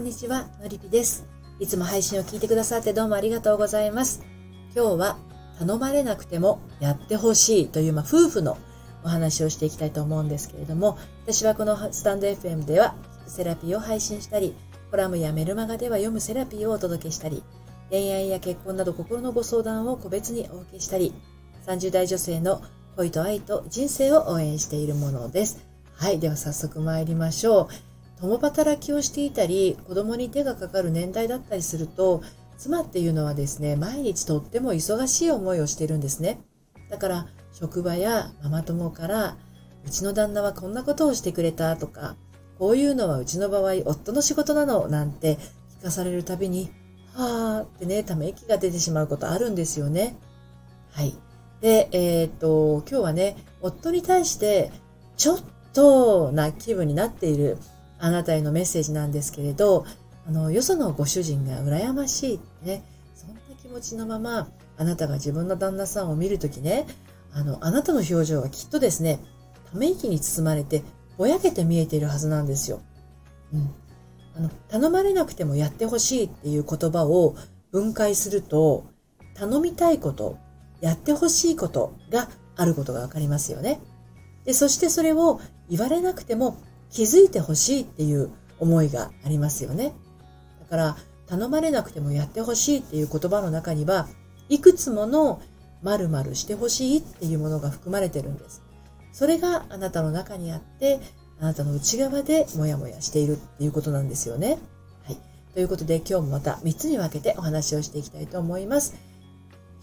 んにちは、のりぴです。いつも配信を聞いてくださってどうもありがとうございます。今日は頼まれなくてもやってほしいという、まあ、夫婦のお話をしていきたいと思うんですけれども、私はこのスタンド FM ではセラピーを配信したり、コラムやメルマガでは読むセラピーをお届けしたり、恋愛や結婚など心のご相談を個別にお受けしたり、30代女性の恋と愛と人生を応援しているものです。はい。では早速参りましょう。共働きをしていたり、子供に手がかかる年代だったりすると、妻っていうのはですね、毎日とっても忙しい思いをしているんですね。だから、職場やママ友から、うちの旦那はこんなことをしてくれたとか、こういうのはうちの場合、夫の仕事なのなんて聞かされるたびに、はーってね、ため息が出てしまうことあるんですよね。はい。で、えー、っと、今日はね、夫に対して、ちょっとな気分になっているあなたへのメッセージなんですけれど、あの、よそのご主人が羨ましいってね、そんな気持ちのまま、あなたが自分の旦那さんを見るときね、あの、あなたの表情はきっとですね、ため息に包まれて、ぼやけて見えているはずなんですよ。うん。あの、頼まれなくてもやってほしいっていう言葉を分解すると、頼みたいこと、やってほしいことがあることがわかりますよね。で、そしてそれを言われなくても気づいてほしいっていう思いがありますよね。だから頼まれなくてもやってほしいっていう言葉の中にはいくつもの〇〇してほしいっていうものが含まれてるんです。それがあなたの中にあって、あなたの内側でモヤモヤしているっていうことなんですよね。はい。ということで今日もまた3つに分けてお話をしていきたいと思います。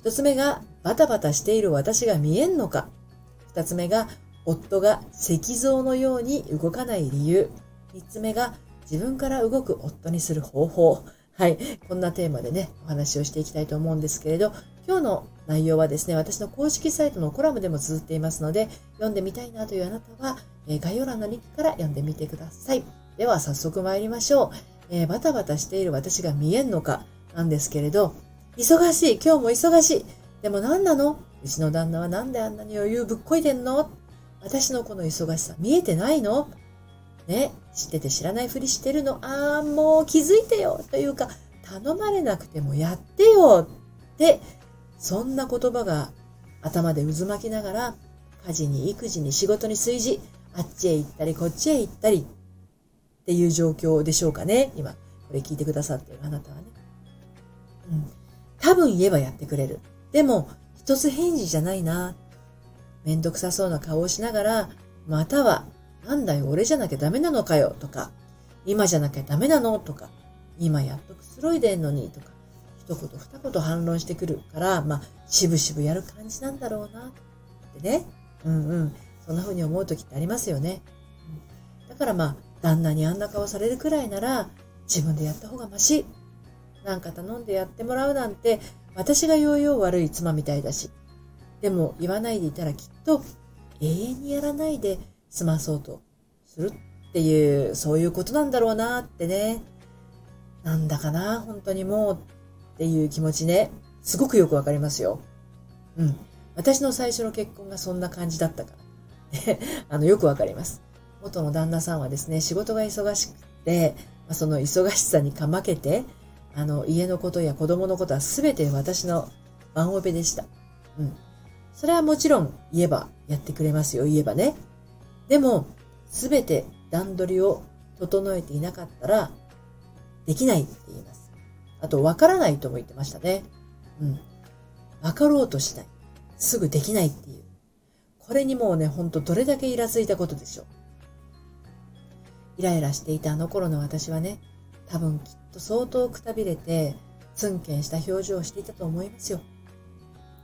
1つ目がバタバタしている私が見えんのか。2つ目が夫が石像のように動かない理由。三つ目が自分から動く夫にする方法。はい。こんなテーマでね、お話をしていきたいと思うんですけれど、今日の内容はですね、私の公式サイトのコラムでも綴っていますので、読んでみたいなというあなたは、え概要欄のリンクから読んでみてください。では早速参りましょう。えー、バタバタしている私が見えんのかなんですけれど、忙しい、今日も忙しい。でも何なの？うちの旦那はなんであんなに余裕ぶっこいてんの？私のこの忙しさ見えてないの？ね、知ってて知らないふりしてるの？ああ、もう気づいてよというか、頼まれなくてもやってよって、そんな言葉が頭で渦巻きながら、家事に育児に仕事に炊事、あっちへ行ったりこっちへ行ったりっていう状況でしょうかね。今、これ聞いてくださってるあなたはね。うん。多分言えばやってくれる。でも、一つ返事じゃないな。めんどくさそうな顔をしながら、または、なんだよ、俺じゃなきゃダメなのかよ、とか、今じゃなきゃダメなの、とか、今やっとくつろいでんのに、とか、一言二言反論してくるから、まあ、しぶしぶやる感じなんだろうな、ってね。うんうん。そんな風に思う時ってありますよね。だからまあ、旦那にあんな顔されるくらいなら、自分でやった方がまし。なんか頼んでやってもらうなんて、私がようよう悪い妻みたいだし、でも言わないでいたらきっと永遠にやらないで済まそうとするっていう、そういうことなんだろうなってね。なんだかな、本当にもうっていう気持ちね、すごくよくわかりますよ。うん。私の最初の結婚がそんな感じだったから。あの、よくわかります。元の旦那さんはですね、仕事が忙しくて、その忙しさにかまけて、あの、家のことや子供のことは全て私のワンオペでした。うん。それはもちろん言えばやってくれますよ、言えばね。でも、すべて段取りを整えていなかったら、できないって言います。あと、わからないとも言ってましたね。うん。わかろうとしない。すぐできないっていう。これにもうね、ほんとどれだけイラついたことでしょう。イライラしていたあの頃の私はね、多分きっと相当くたびれて、ツンケンした表情をしていたと思いますよ。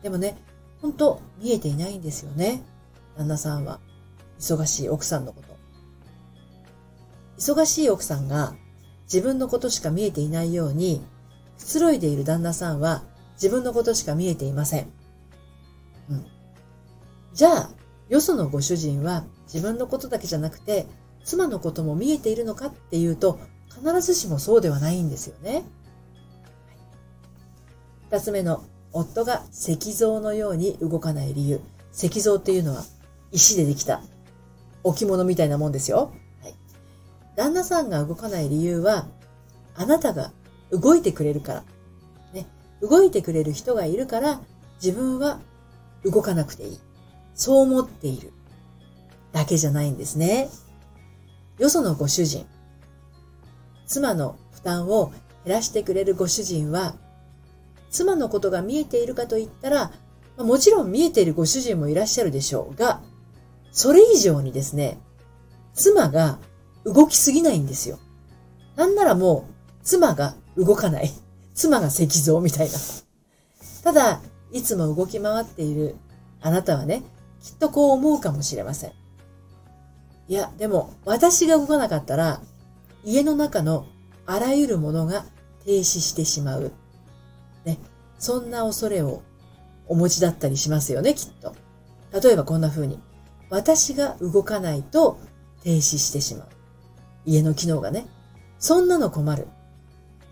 でもね、本当見えていないんですよね。旦那さんは。忙しい奥さんのこと。忙しい奥さんが自分のことしか見えていないように、くつろいでいる旦那さんは自分のことしか見えていません。うん。じゃあ、よそのご主人は自分のことだけじゃなくて、妻のことも見えているのかっていうと、必ずしもそうではないんですよね。二つ目の夫が石像のように動かない理由。石像っていうのは石でできた置物みたいなもんですよ。はい。旦那さんが動かない理由は、あなたが動いてくれるから。ね。動いてくれる人がいるから、自分は動かなくていい。そう思っている。だけじゃないんですね。よそのご主人。妻の負担を減らしてくれるご主人は、妻のことが見えているかと言ったら、もちろん見えているご主人もいらっしゃるでしょうが、それ以上にですね、妻が動きすぎないんですよ。なんならもう、妻が動かない。妻が石像みたいな。ただ、いつも動き回っているあなたはね、きっとこう思うかもしれません。いや、でも、私が動かなかったら、家の中のあらゆるものが停止してしまう。そんな恐れをお持ちだったりしますよね、きっと。例えばこんな風に。私が動かないと停止してしまう。家の機能がね。そんなの困る。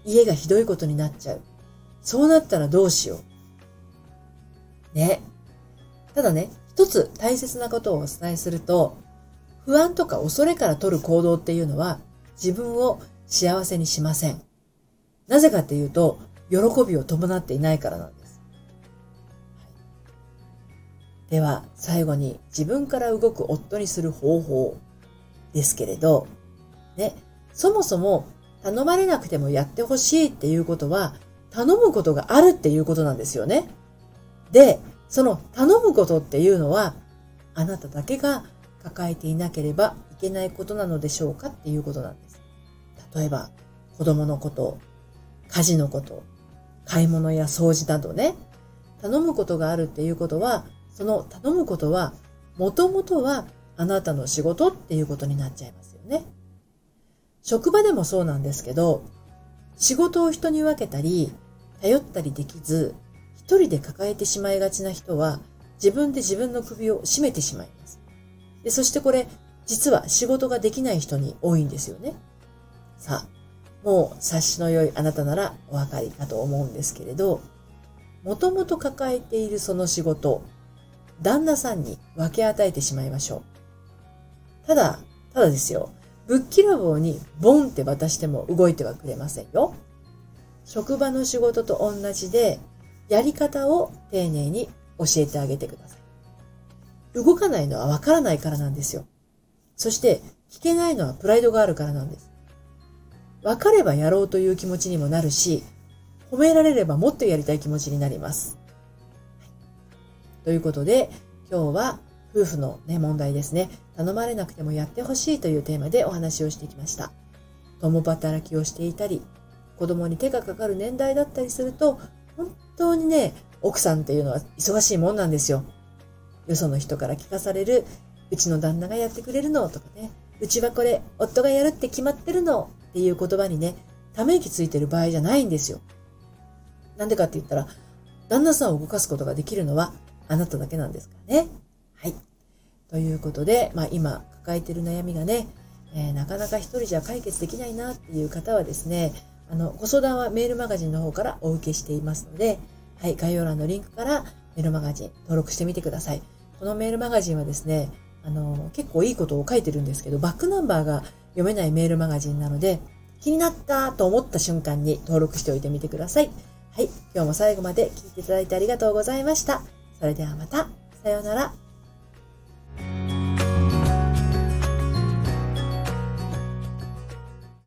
家がひどいことになっちゃう。そうなったらどうしよう。ね。ただね、一つ大切なことをお伝えすると、不安とか恐れから取る行動っていうのは自分を幸せにしません。なぜかっていうと、喜びを伴っていないからなんです。では、最後に自分から動く夫にする方法ですけれど、ね、そもそも頼まれなくてもやってほしいっていうことは、頼むことがあるっていうことなんですよね。で、その頼むことっていうのは、あなただけが抱えていなければいけないことなのでしょうかっていうことなんです。例えば、子供のこと、家事のこと、買い物や掃除などね、頼むことがあるっていうことは、その頼むことは、もともとはあなたの仕事っていうことになっちゃいますよね。職場でもそうなんですけど、仕事を人に分けたり、頼ったりできず、一人で抱えてしまいがちな人は、自分で自分の首を絞めてしまいます。でそしてこれ、実は仕事ができない人に多いんですよね。さあ、もう察しの良いあなたならお分かりかと思うんですけれど、もともと抱えているその仕事、旦那さんに分け与えてしまいましょう。ただ、ただですよ。ぶっきらぼうにボンって渡しても動いてはくれませんよ。職場の仕事と同じで、やり方を丁寧に教えてあげてください。動かないのはわからないからなんですよ。そして、聞けないのはプライドがあるからなんです。わかればやろうという気持ちにもなるし、褒められればもっとやりたい気持ちになります。ということで、今日は夫婦のね、問題ですね。頼まれなくてもやってほしいというテーマでお話をしてきました。共働きをしていたり、子供に手がかかる年代だったりすると、本当にね、奥さんっていうのは忙しいもんなんですよ。よその人から聞かされる、うちの旦那がやってくれるのとかね、うちはこれ、夫がやるって決まってるのっていう言葉にね、ため息ついてる場合じゃないんですよ。なんでかって言ったら、旦那さんを動かすことができるのはあなただけなんですからね。はい。ということで、まあ今抱えてる悩みがね、えー、なかなか一人じゃ解決できないなっていう方はですね、あの、ご相談はメールマガジンの方からお受けしていますので、はい、概要欄のリンクからメールマガジン登録してみてください。このメールマガジンはですね、あの、結構いいことを書いてるんですけど、バックナンバーが読めないメールマガジンなので、気になったと思った瞬間に登録しておいてみてください。はい、今日も最後まで聞いていただいてありがとうございました。それではまた。さようなら。